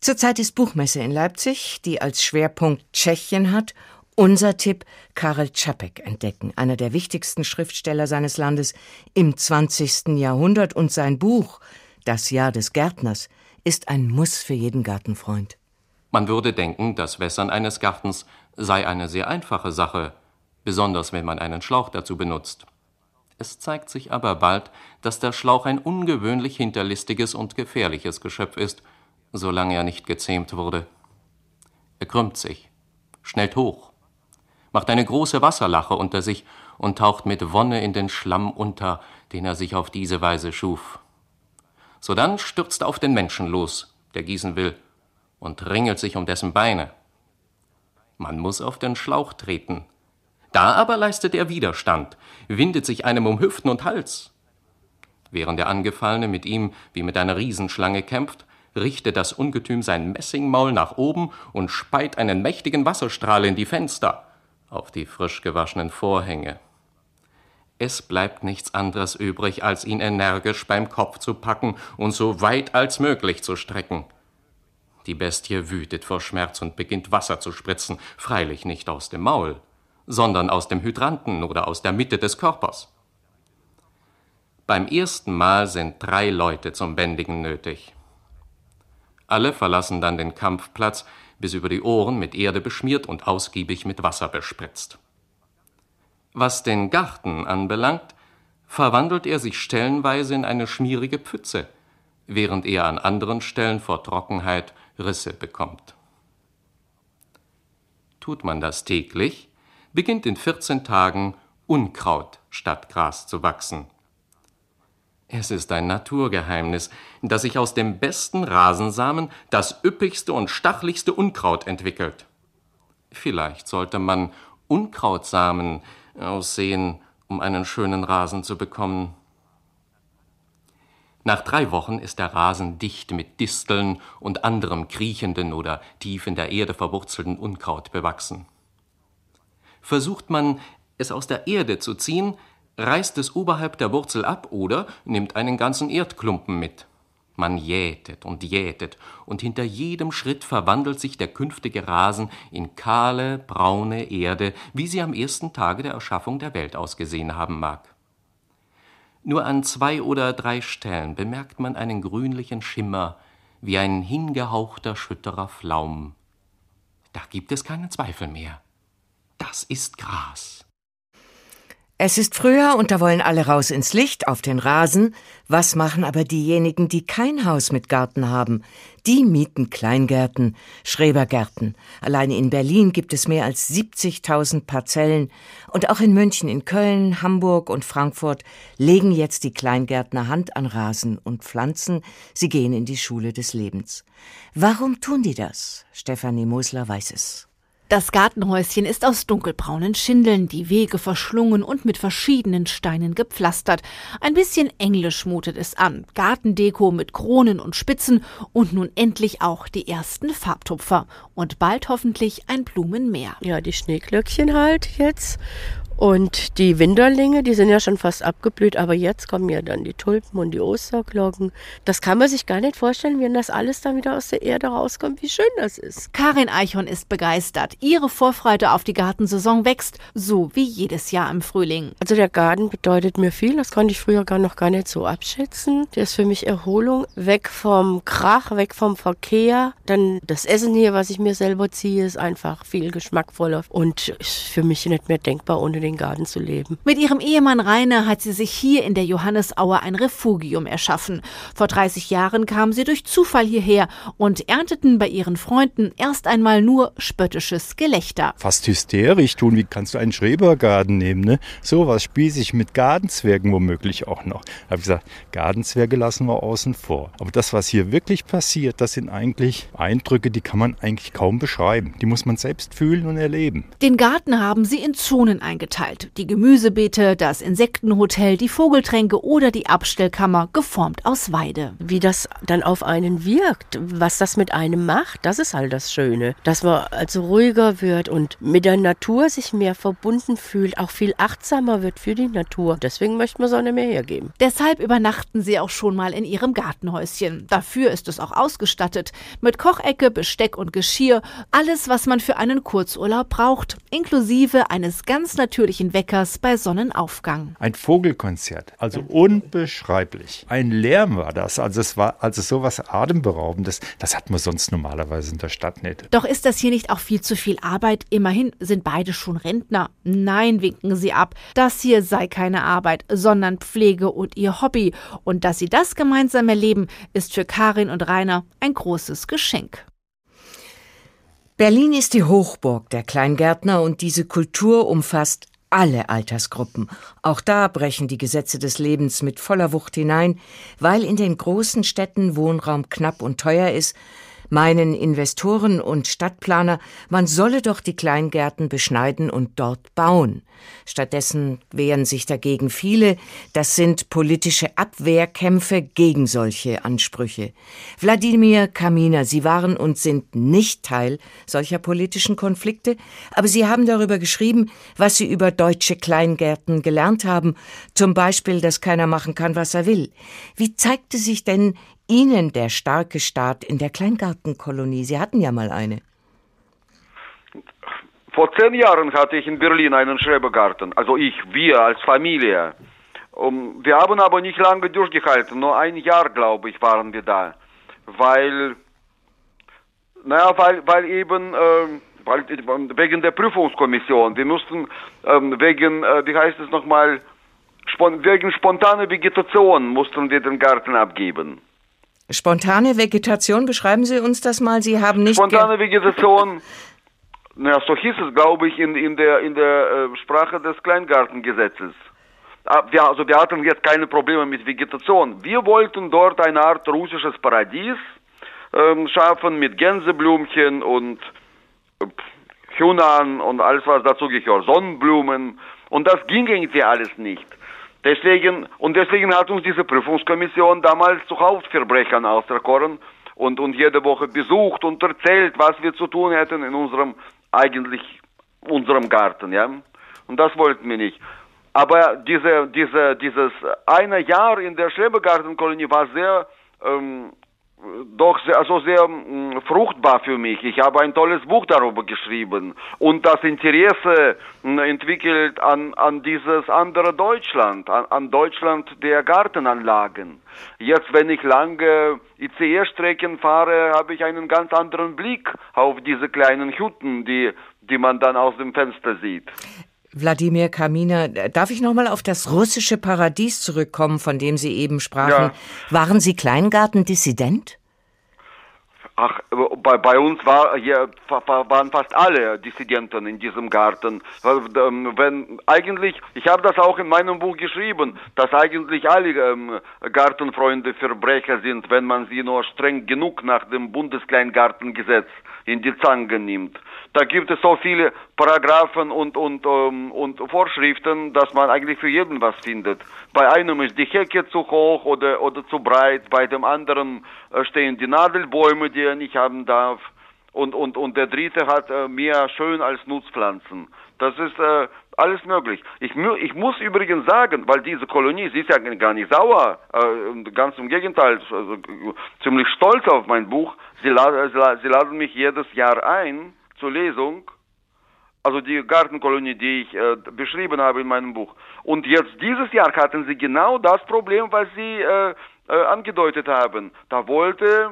Zurzeit ist Buchmesse in Leipzig, die als Schwerpunkt Tschechien hat. Unser Tipp, Karel Čapek entdecken, einer der wichtigsten Schriftsteller seines Landes im 20. Jahrhundert und sein Buch Das Jahr des Gärtners ist ein Muss für jeden Gartenfreund. Man würde denken, das Wässern eines Gartens sei eine sehr einfache Sache, besonders wenn man einen Schlauch dazu benutzt. Es zeigt sich aber bald, dass der Schlauch ein ungewöhnlich hinterlistiges und gefährliches Geschöpf ist – solange er nicht gezähmt wurde. Er krümmt sich, schnellt hoch, macht eine große Wasserlache unter sich und taucht mit Wonne in den Schlamm unter, den er sich auf diese Weise schuf. Sodann stürzt er auf den Menschen los, der gießen will, und ringelt sich um dessen Beine. Man muss auf den Schlauch treten. Da aber leistet er Widerstand, windet sich einem um Hüften und Hals. Während der Angefallene mit ihm wie mit einer Riesenschlange kämpft, richtet das Ungetüm sein Messingmaul nach oben und speit einen mächtigen Wasserstrahl in die Fenster, auf die frisch gewaschenen Vorhänge. Es bleibt nichts anderes übrig, als ihn energisch beim Kopf zu packen und so weit als möglich zu strecken. Die Bestie wütet vor Schmerz und beginnt Wasser zu spritzen, freilich nicht aus dem Maul, sondern aus dem Hydranten oder aus der Mitte des Körpers. Beim ersten Mal sind drei Leute zum Bändigen nötig. Alle verlassen dann den Kampfplatz, bis über die Ohren mit Erde beschmiert und ausgiebig mit Wasser bespritzt. Was den Garten anbelangt, verwandelt er sich stellenweise in eine schmierige Pfütze, während er an anderen Stellen vor Trockenheit Risse bekommt. Tut man das täglich, beginnt in 14 Tagen Unkraut statt Gras zu wachsen. Es ist ein Naturgeheimnis, dass sich aus dem besten Rasensamen das üppigste und stachligste Unkraut entwickelt. Vielleicht sollte man Unkrautsamen aussehen, um einen schönen Rasen zu bekommen. Nach drei Wochen ist der Rasen dicht mit Disteln und anderem kriechenden oder tief in der Erde verwurzelten Unkraut bewachsen. Versucht man, es aus der Erde zu ziehen, reißt es oberhalb der Wurzel ab oder nimmt einen ganzen Erdklumpen mit. Man jätet und jätet, und hinter jedem Schritt verwandelt sich der künftige Rasen in kahle, braune Erde, wie sie am ersten Tage der Erschaffung der Welt ausgesehen haben mag. Nur an zwei oder drei Stellen bemerkt man einen grünlichen Schimmer, wie ein hingehauchter, schütterer Flaum. Da gibt es keinen Zweifel mehr. Das ist Gras. Es ist Frühjahr und da wollen alle raus ins Licht, auf den Rasen. Was machen aber diejenigen, die kein Haus mit Garten haben? Die mieten Kleingärten, Schrebergärten. Allein in Berlin gibt es mehr als 70.000 Parzellen. Und auch in München, in Köln, Hamburg und Frankfurt legen jetzt die Kleingärtner Hand an Rasen und Pflanzen. Sie gehen in die Schule des Lebens. Warum tun die das? Stefanie Mosler weiß es. Das Gartenhäuschen ist aus dunkelbraunen Schindeln, die Wege verschlungen und mit verschiedenen Steinen gepflastert. Ein bisschen englisch mutet es an. Gartendeko mit Kronen und Spitzen und nun endlich auch die ersten Farbtupfer. Und bald hoffentlich ein Blumenmeer. Ja, die Schneeglöckchen halt jetzt. Und die Winterlinge, die sind ja schon fast abgeblüht, aber jetzt kommen ja dann die Tulpen und die Osterglocken. Das kann man sich gar nicht vorstellen, wenn das alles dann wieder aus der Erde rauskommt, wie schön das ist. Karin Eichhorn ist begeistert. Ihre Vorfreude auf die Gartensaison wächst, so wie jedes Jahr im Frühling. Also der Garten bedeutet mir viel, das konnte ich früher gar noch gar nicht so abschätzen. Der ist für mich Erholung, weg vom Krach, weg vom Verkehr. Dann das Essen hier, was ich mir selber ziehe, ist einfach viel geschmackvoller und ist für mich nicht mehr denkbar ohne den den Garten zu leben. Mit ihrem Ehemann Rainer hat sie sich hier in der Johannesaue ein Refugium erschaffen. Vor 30 Jahren kamen sie durch Zufall hierher und ernteten bei ihren Freunden erst einmal nur spöttisches Gelächter. Fast hysterisch tun, wie kannst du einen Schrebergarten nehmen, ne? Sowas spießig mit Gartenzwergen womöglich auch noch. Da habe ich gesagt, Gartenzwerge lassen wir außen vor. Aber das, was hier wirklich passiert, das sind eigentlich Eindrücke, die kann man eigentlich kaum beschreiben. Die muss man selbst fühlen und erleben. Den Garten haben sie in Zonen eingeteilt aufgeteilt. Die Gemüsebeete, das Insektenhotel, die Vogeltränke oder die Abstellkammer, geformt aus Weide. Wie das dann auf einen wirkt, was das mit einem macht, das ist halt das Schöne. Dass man also ruhiger wird und mit der Natur sich mehr verbunden fühlt, auch viel achtsamer wird für die Natur. Deswegen möchte man Sonne mehr hergeben. Deshalb übernachten sie auch schon mal in ihrem Gartenhäuschen. Dafür ist es auch ausgestattet. Mit Kochecke, Besteck und Geschirr. Alles, was man für einen Kurzurlaub braucht. Inklusive eines ganz natürlichen natürlichen Weckers bei Sonnenaufgang. Ein Vogelkonzert, also unbeschreiblich. Ein Lärm war das, also es war also sowas atemberaubendes, das hat man sonst normalerweise in der Stadt nicht. Doch ist das hier nicht auch viel zu viel Arbeit? Immerhin sind beide schon Rentner. Nein, winken sie ab. Das hier sei keine Arbeit, sondern Pflege und ihr Hobby. Und dass sie das gemeinsam erleben, ist für Karin und Rainer ein großes Geschenk. Berlin ist die Hochburg der Kleingärtner und diese Kultur umfasst alle Altersgruppen. Auch da brechen die Gesetze des Lebens mit voller Wucht hinein, weil in den großen Städten Wohnraum knapp und teuer ist, meinen Investoren und Stadtplaner, man solle doch die Kleingärten beschneiden und dort bauen. Stattdessen wehren sich dagegen viele. Das sind politische Abwehrkämpfe gegen solche Ansprüche. Wladimir Kamina, Sie waren und sind nicht Teil solcher politischen Konflikte, aber Sie haben darüber geschrieben, was Sie über deutsche Kleingärten gelernt haben, zum Beispiel, dass keiner machen kann, was er will. Wie zeigte sich denn Ihnen der starke Staat in der Kleingartenkolonie? Sie hatten ja mal eine. Vor zehn Jahren hatte ich in Berlin einen Schrebergarten, also ich, wir als Familie. Um, wir haben aber nicht lange durchgehalten, nur ein Jahr, glaube ich, waren wir da. Weil, naja, weil, weil eben, äh, weil, wegen der Prüfungskommission, wir mussten ähm, wegen, äh, wie heißt es nochmal, spon wegen spontaner Vegetation mussten wir den Garten abgeben. Spontane Vegetation, beschreiben Sie uns das mal. Sie haben nicht. Spontane Vegetation. Na, so hieß es, glaube ich, in, in der, in der äh, Sprache des Kleingartengesetzes. Ah, wir, also wir hatten jetzt keine Probleme mit Vegetation. Wir wollten dort eine Art russisches Paradies ähm, schaffen mit Gänseblümchen und äh, Hühnern und alles, was dazu gehört, Sonnenblumen. Und das ging irgendwie alles nicht. Deswegen, und deswegen hat uns diese Prüfungskommission damals zu Hauptverbrechern auserkoren und, und jede Woche besucht und erzählt, was wir zu tun hätten in unserem eigentlich unserem Garten, ja. Und das wollten wir nicht. Aber diese, diese, dieses eine Jahr in der Schrebergartenkolonie war sehr ähm, doch sehr, also sehr mh, mm, fruchtbar für mich. Ich habe ein tolles Buch darüber geschrieben und das Interesse mh, entwickelt an, an dieses andere Deutschland, an, an Deutschland der Gartenanlagen. Jetzt, wenn ich lange ICE-Strecken fahre, habe ich einen ganz anderen Blick auf diese kleinen Hütten, die, die man dann aus dem Fenster sieht. Wladimir Kaminer, darf ich noch mal auf das russische Paradies zurückkommen, von dem Sie eben sprachen? Ja. Waren Sie Kleingartendissident? Ach, bei, bei uns war hier waren fast alle Dissidenten in diesem Garten. Ähm, wenn eigentlich, ich habe das auch in meinem Buch geschrieben, dass eigentlich alle ähm, Gartenfreunde Verbrecher sind, wenn man sie nur streng genug nach dem Bundeskleingartengesetz in die Zange nimmt. Da gibt es so viele Paragraphen und, und, ähm, und Vorschriften, dass man eigentlich für jeden was findet. Bei einem ist die Hecke zu hoch oder, oder zu breit, bei dem anderen äh, stehen die Nadelbäume, die er nicht haben darf. Und, und, und der dritte hat äh, mehr schön als Nutzpflanzen. Das ist äh, alles möglich. Ich, ich muss übrigens sagen, weil diese Kolonie, sie ist ja gar nicht sauer, äh, ganz im Gegenteil, also, ziemlich stolz auf mein Buch. Sie, laden, sie laden mich jedes Jahr ein zur Lesung, also die Gartenkolonie, die ich äh, beschrieben habe in meinem Buch. Und jetzt dieses Jahr hatten sie genau das Problem, was sie äh, äh, angedeutet haben. Da wollte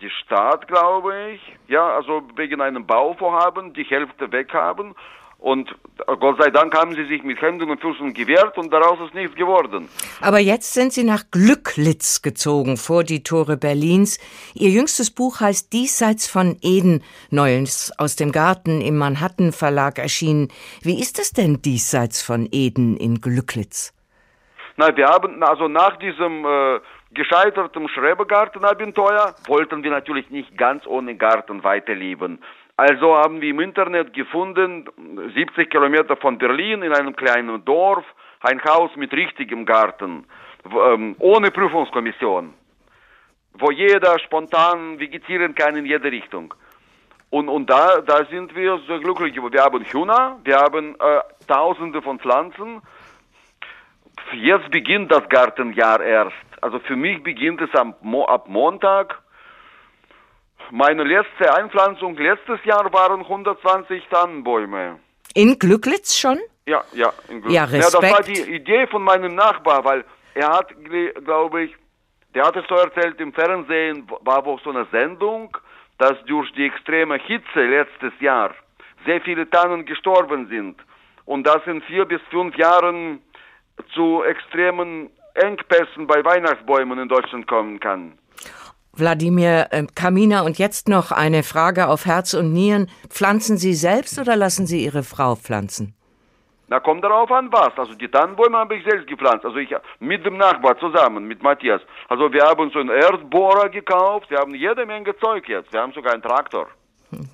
die Stadt, glaube ich, ja, also wegen einem Bauvorhaben die Hälfte weghaben und Gott sei Dank haben sie sich mit Händen und Füßen gewehrt und daraus ist nichts geworden. Aber jetzt sind sie nach Glücklitz gezogen, vor die Tore Berlins. Ihr jüngstes Buch heißt Diesseits von Eden, Neues aus dem Garten im Manhattan Verlag erschienen. Wie ist es denn diesseits von Eden in Glücklitz? Na, wir haben also nach diesem äh, gescheiterten Schrebergartenabenteuer wollten wir natürlich nicht ganz ohne Garten weiterleben. Also haben wir im Internet gefunden, 70 Kilometer von Berlin in einem kleinen Dorf, ein Haus mit richtigem Garten, ähm, ohne Prüfungskommission, wo jeder spontan vegetieren kann in jede Richtung. Und, und da, da sind wir so glücklich. Wir haben Hühner, wir haben äh, Tausende von Pflanzen. Jetzt beginnt das Gartenjahr erst. Also für mich beginnt es am, ab Montag meine letzte Einpflanzung letztes Jahr waren 120 Tannenbäume. In Glücklitz schon? Ja, ja, in Glücklitz. Ja, Respekt. Ja, das war die Idee von meinem Nachbar, weil er hat, glaube ich, der hat es so erzählt, im Fernsehen war wohl so eine Sendung, dass durch die extreme Hitze letztes Jahr sehr viele Tannen gestorben sind und dass in vier bis fünf Jahren zu extremen Engpässen bei Weihnachtsbäumen in Deutschland kommen kann. Wladimir äh, Kamina, und jetzt noch eine Frage auf Herz und Nieren. Pflanzen Sie selbst oder lassen Sie Ihre Frau pflanzen? Na, kommt darauf an, was. Also die Tannenbäume habe ich selbst gepflanzt. Also ich mit dem Nachbar zusammen, mit Matthias. Also wir haben so einen Erdbohrer gekauft. Wir haben jede Menge Zeug jetzt. Wir haben sogar einen Traktor.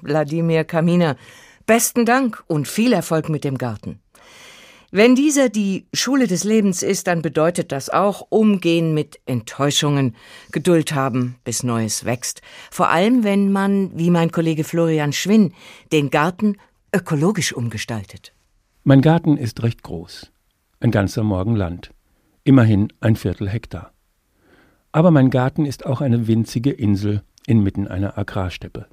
Wladimir Kamina, besten Dank und viel Erfolg mit dem Garten. Wenn dieser die Schule des Lebens ist, dann bedeutet das auch Umgehen mit Enttäuschungen, Geduld haben, bis Neues wächst. Vor allem, wenn man, wie mein Kollege Florian Schwinn, den Garten ökologisch umgestaltet. Mein Garten ist recht groß. Ein ganzer Morgen Land. Immerhin ein Viertel Hektar. Aber mein Garten ist auch eine winzige Insel inmitten einer Agrarsteppe.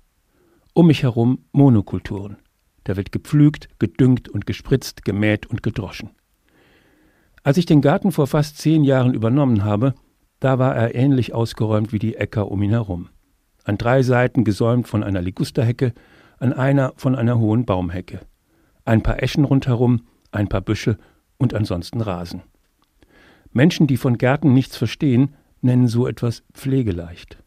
Um mich herum Monokulturen. Da wird gepflügt, gedüngt und gespritzt, gemäht und gedroschen. Als ich den Garten vor fast zehn Jahren übernommen habe, da war er ähnlich ausgeräumt wie die Äcker um ihn herum. An drei Seiten gesäumt von einer Ligusterhecke, an einer von einer hohen Baumhecke. Ein paar Eschen rundherum, ein paar Büsche und ansonsten Rasen. Menschen, die von Gärten nichts verstehen, nennen so etwas pflegeleicht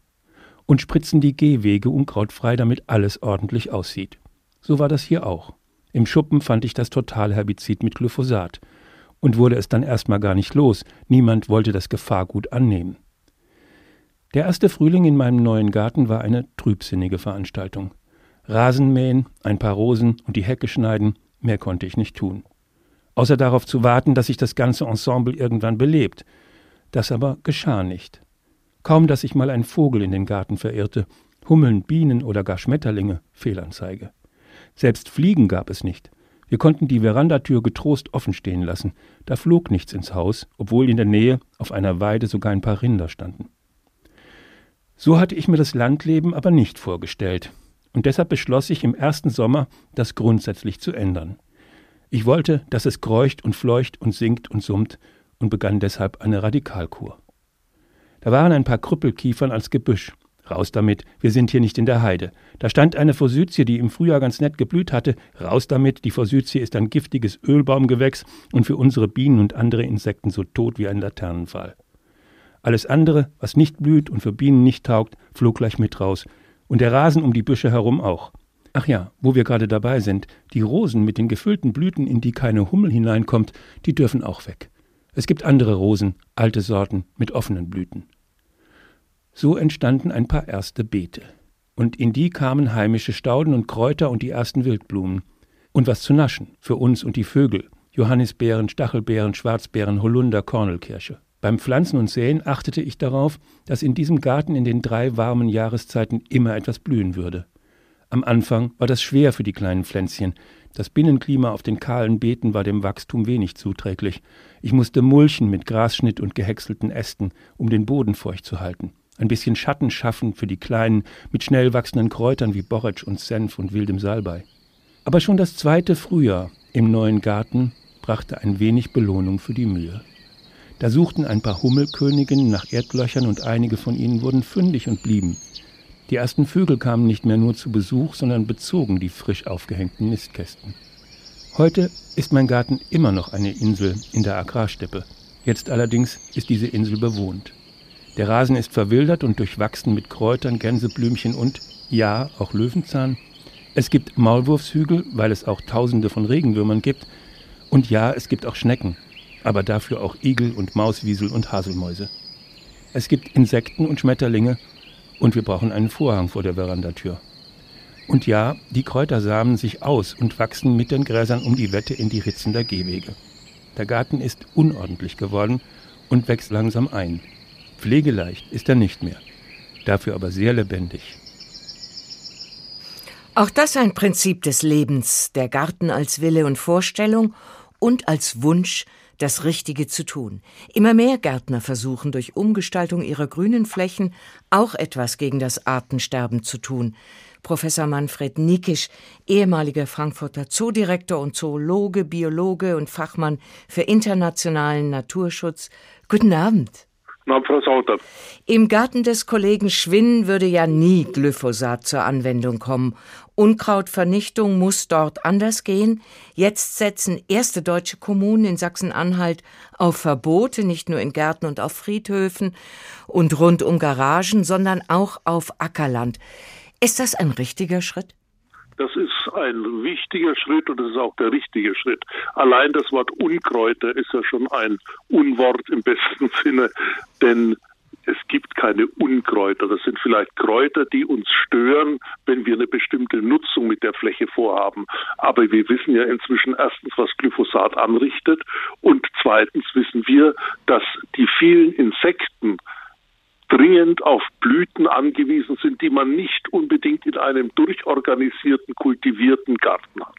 und spritzen die Gehwege unkrautfrei, damit alles ordentlich aussieht. So war das hier auch. Im Schuppen fand ich das Totalherbizid mit Glyphosat und wurde es dann erstmal gar nicht los. Niemand wollte das Gefahrgut annehmen. Der erste Frühling in meinem neuen Garten war eine trübsinnige Veranstaltung. Rasenmähen, ein paar Rosen und die Hecke schneiden, mehr konnte ich nicht tun. Außer darauf zu warten, dass sich das ganze Ensemble irgendwann belebt. Das aber geschah nicht. Kaum, dass sich mal ein Vogel in den Garten verirrte, Hummeln, Bienen oder gar Schmetterlinge, Fehlanzeige. Selbst Fliegen gab es nicht. Wir konnten die Verandatür getrost offen stehen lassen. Da flog nichts ins Haus, obwohl in der Nähe auf einer Weide sogar ein paar Rinder standen. So hatte ich mir das Landleben aber nicht vorgestellt. Und deshalb beschloss ich im ersten Sommer, das grundsätzlich zu ändern. Ich wollte, dass es kreucht und fleucht und singt und summt und begann deshalb eine Radikalkur. Da waren ein paar Krüppelkiefern als Gebüsch, Raus damit, wir sind hier nicht in der Heide. Da stand eine Forsythie, die im Frühjahr ganz nett geblüht hatte. Raus damit, die Forsythie ist ein giftiges Ölbaumgewächs und für unsere Bienen und andere Insekten so tot wie ein Laternenpfahl. Alles andere, was nicht blüht und für Bienen nicht taugt, flog gleich mit raus. Und der Rasen um die Büsche herum auch. Ach ja, wo wir gerade dabei sind, die Rosen mit den gefüllten Blüten, in die keine Hummel hineinkommt, die dürfen auch weg. Es gibt andere Rosen, alte Sorten mit offenen Blüten. So entstanden ein paar erste Beete. Und in die kamen heimische Stauden und Kräuter und die ersten Wildblumen. Und was zu naschen, für uns und die Vögel. Johannisbeeren, Stachelbeeren, Schwarzbeeren, Holunder, Kornelkirsche. Beim Pflanzen und Säen achtete ich darauf, dass in diesem Garten in den drei warmen Jahreszeiten immer etwas blühen würde. Am Anfang war das schwer für die kleinen Pflänzchen. Das Binnenklima auf den kahlen Beeten war dem Wachstum wenig zuträglich. Ich musste mulchen mit Grasschnitt und gehäckselten Ästen, um den Boden feucht zu halten. Ein bisschen Schatten schaffen für die kleinen, mit schnell wachsenden Kräutern wie Borretsch und Senf und wildem Salbei. Aber schon das zweite Frühjahr im neuen Garten brachte ein wenig Belohnung für die Mühe. Da suchten ein paar Hummelköniginnen nach Erdlöchern und einige von ihnen wurden fündig und blieben. Die ersten Vögel kamen nicht mehr nur zu Besuch, sondern bezogen die frisch aufgehängten Nistkästen. Heute ist mein Garten immer noch eine Insel in der Agrarsteppe. Jetzt allerdings ist diese Insel bewohnt. Der Rasen ist verwildert und durchwachsen mit Kräutern, Gänseblümchen und, ja, auch Löwenzahn. Es gibt Maulwurfshügel, weil es auch Tausende von Regenwürmern gibt. Und ja, es gibt auch Schnecken, aber dafür auch Igel und Mauswiesel und Haselmäuse. Es gibt Insekten und Schmetterlinge und wir brauchen einen Vorhang vor der Verandatür. Und ja, die Kräuter samen sich aus und wachsen mit den Gräsern um die Wette in die Ritzen der Gehwege. Der Garten ist unordentlich geworden und wächst langsam ein. Pflegeleicht ist er nicht mehr, dafür aber sehr lebendig. Auch das ein Prinzip des Lebens, der Garten als Wille und Vorstellung und als Wunsch, das Richtige zu tun. Immer mehr Gärtner versuchen durch Umgestaltung ihrer grünen Flächen auch etwas gegen das Artensterben zu tun. Professor Manfred Nikisch, ehemaliger Frankfurter Zoodirektor und Zoologe, Biologe und Fachmann für internationalen Naturschutz. Guten Abend. Na, Frau Sauter. Im Garten des Kollegen Schwinn würde ja nie Glyphosat zur Anwendung kommen. Unkrautvernichtung muss dort anders gehen. Jetzt setzen erste deutsche Kommunen in Sachsen-Anhalt auf Verbote, nicht nur in Gärten und auf Friedhöfen und rund um Garagen, sondern auch auf Ackerland. Ist das ein richtiger Schritt? Das ist ein wichtiger Schritt und das ist auch der richtige Schritt. Allein das Wort Unkräuter ist ja schon ein Unwort im besten Sinne, denn es gibt keine Unkräuter. Das sind vielleicht Kräuter, die uns stören, wenn wir eine bestimmte Nutzung mit der Fläche vorhaben. Aber wir wissen ja inzwischen erstens, was Glyphosat anrichtet und zweitens wissen wir, dass die vielen Insekten, dringend auf Blüten angewiesen sind, die man nicht unbedingt in einem durchorganisierten, kultivierten Garten hat.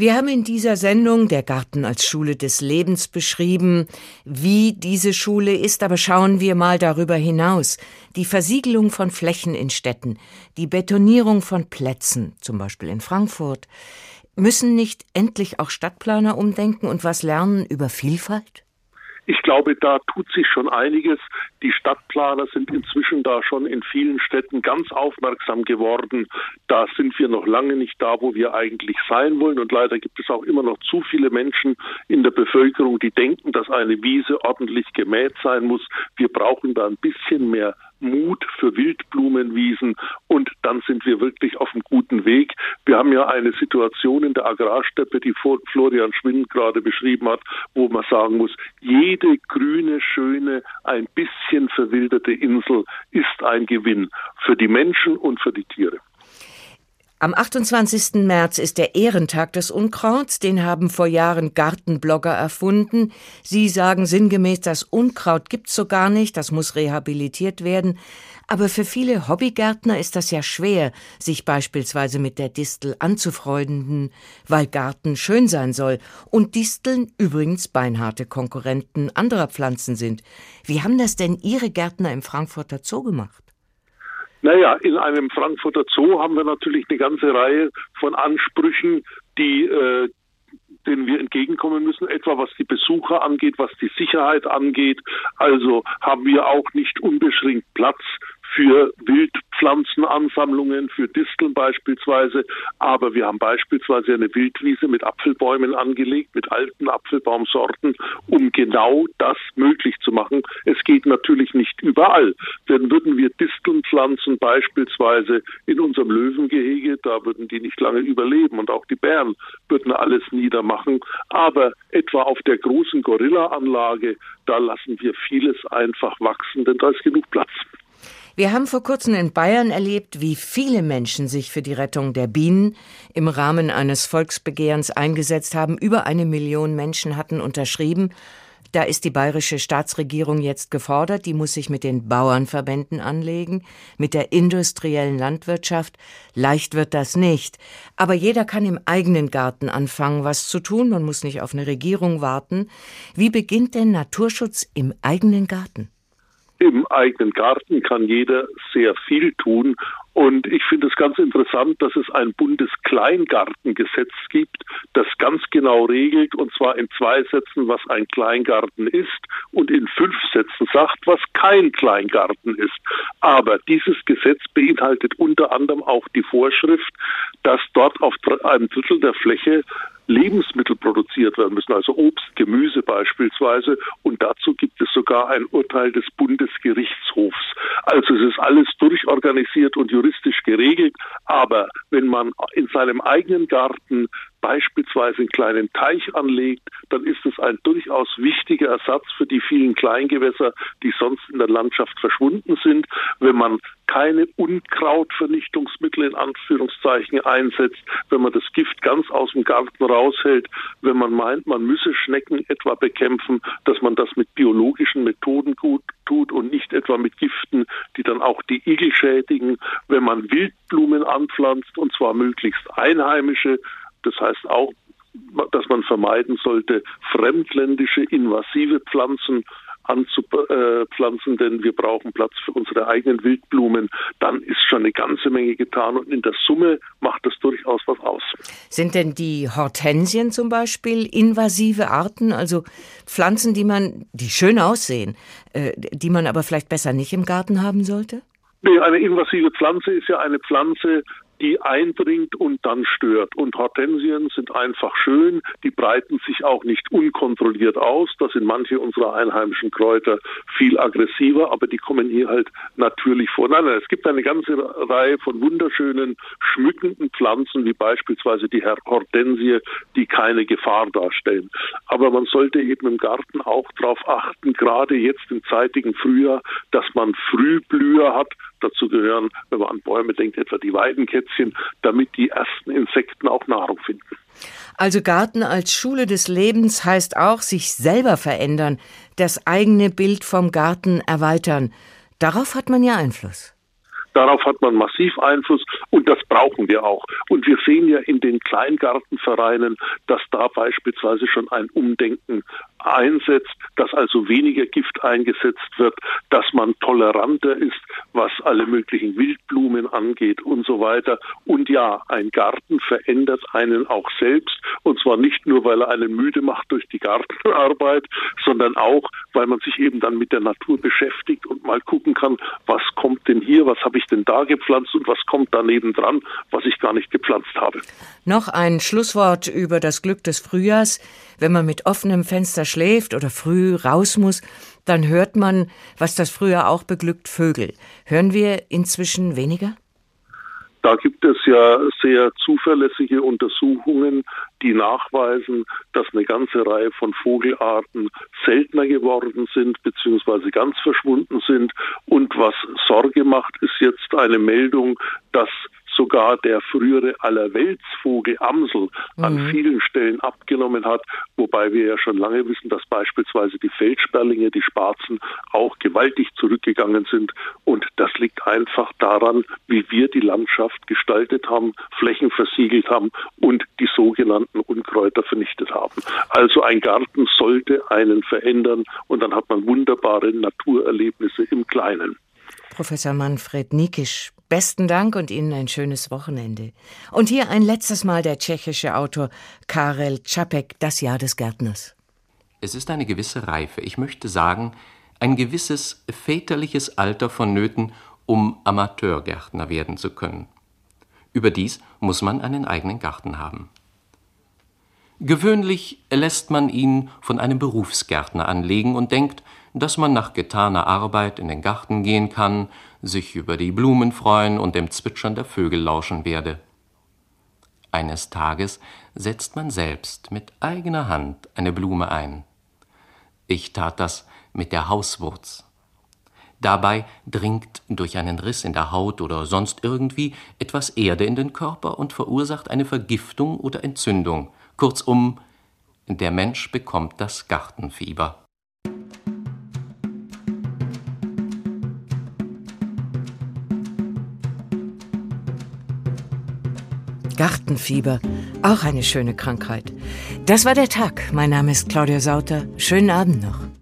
Wir haben in dieser Sendung der Garten als Schule des Lebens beschrieben, wie diese Schule ist, aber schauen wir mal darüber hinaus. Die Versiegelung von Flächen in Städten, die Betonierung von Plätzen, zum Beispiel in Frankfurt. Müssen nicht endlich auch Stadtplaner umdenken und was lernen über Vielfalt? Ich glaube, da tut sich schon einiges. Die Stadtplaner sind inzwischen da schon in vielen Städten ganz aufmerksam geworden. Da sind wir noch lange nicht da, wo wir eigentlich sein wollen. Und leider gibt es auch immer noch zu viele Menschen in der Bevölkerung, die denken, dass eine Wiese ordentlich gemäht sein muss. Wir brauchen da ein bisschen mehr Mut für Wildblumenwiesen und dann sind wir wirklich auf einem guten Weg. Wir haben ja eine Situation in der Agrarsteppe, die Florian Schwind gerade beschrieben hat, wo man sagen muss, jede grüne, schöne, ein bisschen verwilderte Insel ist ein Gewinn für die Menschen und für die Tiere. Am 28. März ist der Ehrentag des Unkrauts, den haben vor Jahren Gartenblogger erfunden. Sie sagen sinngemäß, das Unkraut gibt's so gar nicht, das muss rehabilitiert werden. Aber für viele Hobbygärtner ist das ja schwer, sich beispielsweise mit der Distel anzufreunden, weil Garten schön sein soll und Disteln übrigens beinharte Konkurrenten anderer Pflanzen sind. Wie haben das denn Ihre Gärtner im Frankfurter Zoo gemacht? Naja, in einem Frankfurter Zoo haben wir natürlich eine ganze Reihe von Ansprüchen, die äh, denen wir entgegenkommen müssen, etwa was die Besucher angeht, was die Sicherheit angeht. Also haben wir auch nicht unbeschränkt Platz für Wildpflanzenansammlungen, für Disteln beispielsweise. Aber wir haben beispielsweise eine Wildwiese mit Apfelbäumen angelegt, mit alten Apfelbaumsorten, um genau das möglich zu machen. Es geht natürlich nicht überall. Denn würden wir Disteln pflanzen, beispielsweise in unserem Löwengehege, da würden die nicht lange überleben und auch die Bären würden alles niedermachen. Aber etwa auf der großen Gorilla-Anlage, da lassen wir vieles einfach wachsen, denn da ist genug Platz. Wir haben vor kurzem in Bayern erlebt, wie viele Menschen sich für die Rettung der Bienen im Rahmen eines Volksbegehrens eingesetzt haben. Über eine Million Menschen hatten unterschrieben. Da ist die bayerische Staatsregierung jetzt gefordert, die muss sich mit den Bauernverbänden anlegen, mit der industriellen Landwirtschaft. Leicht wird das nicht. Aber jeder kann im eigenen Garten anfangen, was zu tun, man muss nicht auf eine Regierung warten. Wie beginnt denn Naturschutz im eigenen Garten? Im eigenen Garten kann jeder sehr viel tun. Und ich finde es ganz interessant, dass es ein Bundeskleingartengesetz gibt, das ganz genau regelt, und zwar in zwei Sätzen, was ein Kleingarten ist, und in fünf Sätzen sagt, was kein Kleingarten ist. Aber dieses Gesetz beinhaltet unter anderem auch die Vorschrift, dass dort auf einem Drittel der Fläche Lebensmittel produziert werden müssen, also Obst, Gemüse beispielsweise. Und dazu gibt es sogar ein Urteil des Bundesgerichtshofs. Also es ist alles durchorganisiert und juristisch geregelt. Aber wenn man in seinem eigenen Garten beispielsweise einen kleinen Teich anlegt, dann ist es ein durchaus wichtiger Ersatz für die vielen Kleingewässer, die sonst in der Landschaft verschwunden sind. Wenn man keine Unkrautvernichtungsmittel in Anführungszeichen einsetzt, wenn man das Gift ganz aus dem Garten raushält, wenn man meint, man müsse Schnecken etwa bekämpfen, dass man das mit biologischen Methoden gut tut und nicht etwa mit Giften, die dann auch die Igel schädigen, wenn man Wildblumen anpflanzt und zwar möglichst einheimische, das heißt auch, dass man vermeiden sollte, fremdländische invasive Pflanzen anzupflanzen, denn wir brauchen Platz für unsere eigenen Wildblumen, dann ist schon eine ganze Menge getan und in der Summe macht das durchaus was aus. Sind denn die Hortensien zum Beispiel invasive Arten, also Pflanzen, die man, die schön aussehen, äh, die man aber vielleicht besser nicht im Garten haben sollte? Nee, eine invasive Pflanze ist ja eine Pflanze, die eindringt und dann stört. Und Hortensien sind einfach schön, die breiten sich auch nicht unkontrolliert aus. Da sind manche unserer einheimischen Kräuter viel aggressiver, aber die kommen hier halt natürlich vor. Nein, nein, es gibt eine ganze Reihe von wunderschönen, schmückenden Pflanzen, wie beispielsweise die Hortensie, die keine Gefahr darstellen. Aber man sollte eben im Garten auch darauf achten, gerade jetzt im zeitigen Frühjahr, dass man Frühblüher hat, Dazu gehören, wenn man an Bäume denkt, etwa die Weidenkätzchen, damit die ersten Insekten auch Nahrung finden. Also Garten als Schule des Lebens heißt auch sich selber verändern, das eigene Bild vom Garten erweitern. Darauf hat man ja Einfluss. Darauf hat man massiv Einfluss und das brauchen wir auch. Und wir sehen ja in den Kleingartenvereinen, dass da beispielsweise schon ein Umdenken einsetzt, dass also weniger Gift eingesetzt wird, dass man toleranter ist, was alle möglichen Wildblumen angeht und so weiter. Und ja, ein Garten verändert einen auch selbst und zwar nicht nur, weil er einen müde macht durch die Gartenarbeit, sondern auch, weil man sich eben dann mit der Natur beschäftigt und mal gucken kann, was kommt denn hier, was habe ich denn da gepflanzt und was kommt daneben dran, was ich gar nicht gepflanzt habe. Noch ein Schlusswort über das Glück des Frühjahrs. Wenn man mit offenem Fenster schläft oder früh raus muss, dann hört man, was das früher auch beglückt, Vögel. Hören wir inzwischen weniger? Da gibt es ja sehr zuverlässige Untersuchungen, die nachweisen, dass eine ganze Reihe von Vogelarten seltener geworden sind bzw. ganz verschwunden sind. Und was Sorge macht, ist jetzt eine Meldung, dass sogar der frühere Allerweltsvogel Amsel mhm. an vielen Stellen abgenommen hat, wobei wir ja schon lange wissen, dass beispielsweise die Feldsperlinge, die Spatzen auch gewaltig zurückgegangen sind und das liegt einfach daran, wie wir die Landschaft gestaltet haben, Flächen versiegelt haben und die sogenannten Unkräuter vernichtet haben. Also ein Garten sollte einen verändern und dann hat man wunderbare Naturerlebnisse im Kleinen. Professor Manfred Nikisch, Besten Dank und Ihnen ein schönes Wochenende. Und hier ein letztes Mal der tschechische Autor Karel Čapek, Das Jahr des Gärtners. Es ist eine gewisse Reife, ich möchte sagen, ein gewisses väterliches Alter vonnöten, um Amateurgärtner werden zu können. Überdies muss man einen eigenen Garten haben. Gewöhnlich lässt man ihn von einem Berufsgärtner anlegen und denkt, dass man nach getaner Arbeit in den Garten gehen kann, sich über die Blumen freuen und dem Zwitschern der Vögel lauschen werde. Eines Tages setzt man selbst mit eigener Hand eine Blume ein. Ich tat das mit der Hauswurz. Dabei dringt durch einen Riss in der Haut oder sonst irgendwie etwas Erde in den Körper und verursacht eine Vergiftung oder Entzündung. Kurzum, der Mensch bekommt das Gartenfieber. Gartenfieber, auch eine schöne Krankheit. Das war der Tag. Mein Name ist Claudia Sauter. Schönen Abend noch.